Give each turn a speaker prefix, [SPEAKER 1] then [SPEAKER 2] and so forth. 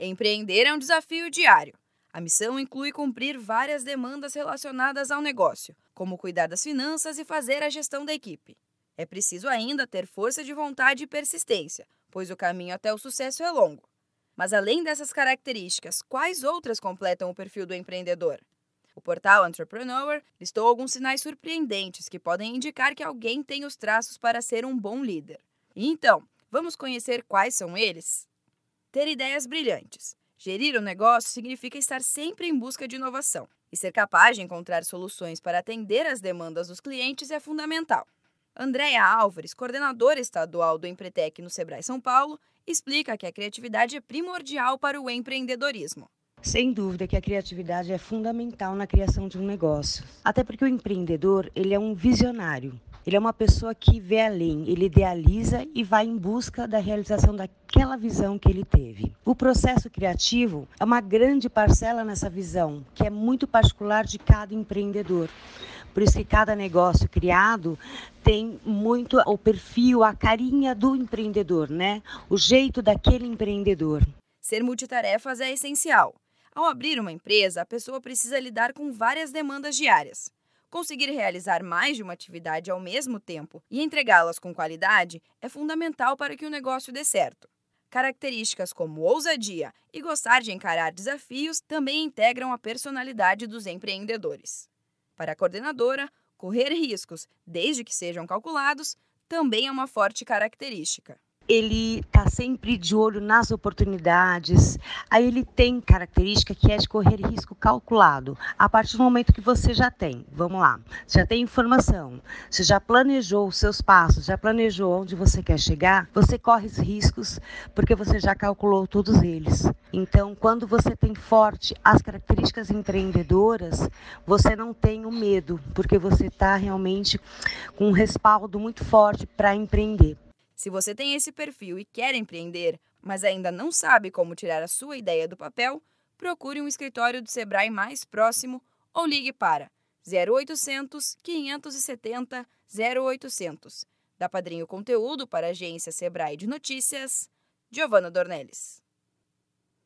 [SPEAKER 1] Empreender é um desafio diário. A missão inclui cumprir várias demandas relacionadas ao negócio, como cuidar das finanças e fazer a gestão da equipe. É preciso ainda ter força de vontade e persistência, pois o caminho até o sucesso é longo. Mas além dessas características, quais outras completam o perfil do empreendedor? O portal Entrepreneur listou alguns sinais surpreendentes que podem indicar que alguém tem os traços para ser um bom líder. Então, vamos conhecer quais são eles? Ter ideias brilhantes. Gerir o negócio significa estar sempre em busca de inovação. E ser capaz de encontrar soluções para atender às demandas dos clientes é fundamental. Andréa Álvares, coordenadora estadual do Empretec no Sebrae São Paulo, explica que a criatividade é primordial para o empreendedorismo.
[SPEAKER 2] Sem dúvida que a criatividade é fundamental na criação de um negócio. Até porque o empreendedor, ele é um visionário. Ele é uma pessoa que vê além, ele idealiza e vai em busca da realização daquela visão que ele teve. O processo criativo é uma grande parcela nessa visão, que é muito particular de cada empreendedor. Por isso que cada negócio criado tem muito o perfil, a carinha do empreendedor, né? O jeito daquele empreendedor.
[SPEAKER 1] Ser multitarefas é essencial. Ao abrir uma empresa, a pessoa precisa lidar com várias demandas diárias. Conseguir realizar mais de uma atividade ao mesmo tempo e entregá-las com qualidade é fundamental para que o negócio dê certo. Características como ousadia e gostar de encarar desafios também integram a personalidade dos empreendedores. Para a coordenadora, correr riscos, desde que sejam calculados, também é uma forte característica
[SPEAKER 2] ele está sempre de olho nas oportunidades. Aí ele tem característica que é de correr risco calculado. A partir do momento que você já tem, vamos lá, você já tem informação, você já planejou os seus passos, já planejou onde você quer chegar, você corre os riscos porque você já calculou todos eles. Então, quando você tem forte as características empreendedoras, você não tem o medo, porque você está realmente com um respaldo muito forte para empreender.
[SPEAKER 1] Se você tem esse perfil e quer empreender, mas ainda não sabe como tirar a sua ideia do papel, procure um escritório do Sebrae mais próximo ou ligue para 0800 570 0800. Da Padrinho Conteúdo para a agência Sebrae de Notícias, Giovana Dornelles.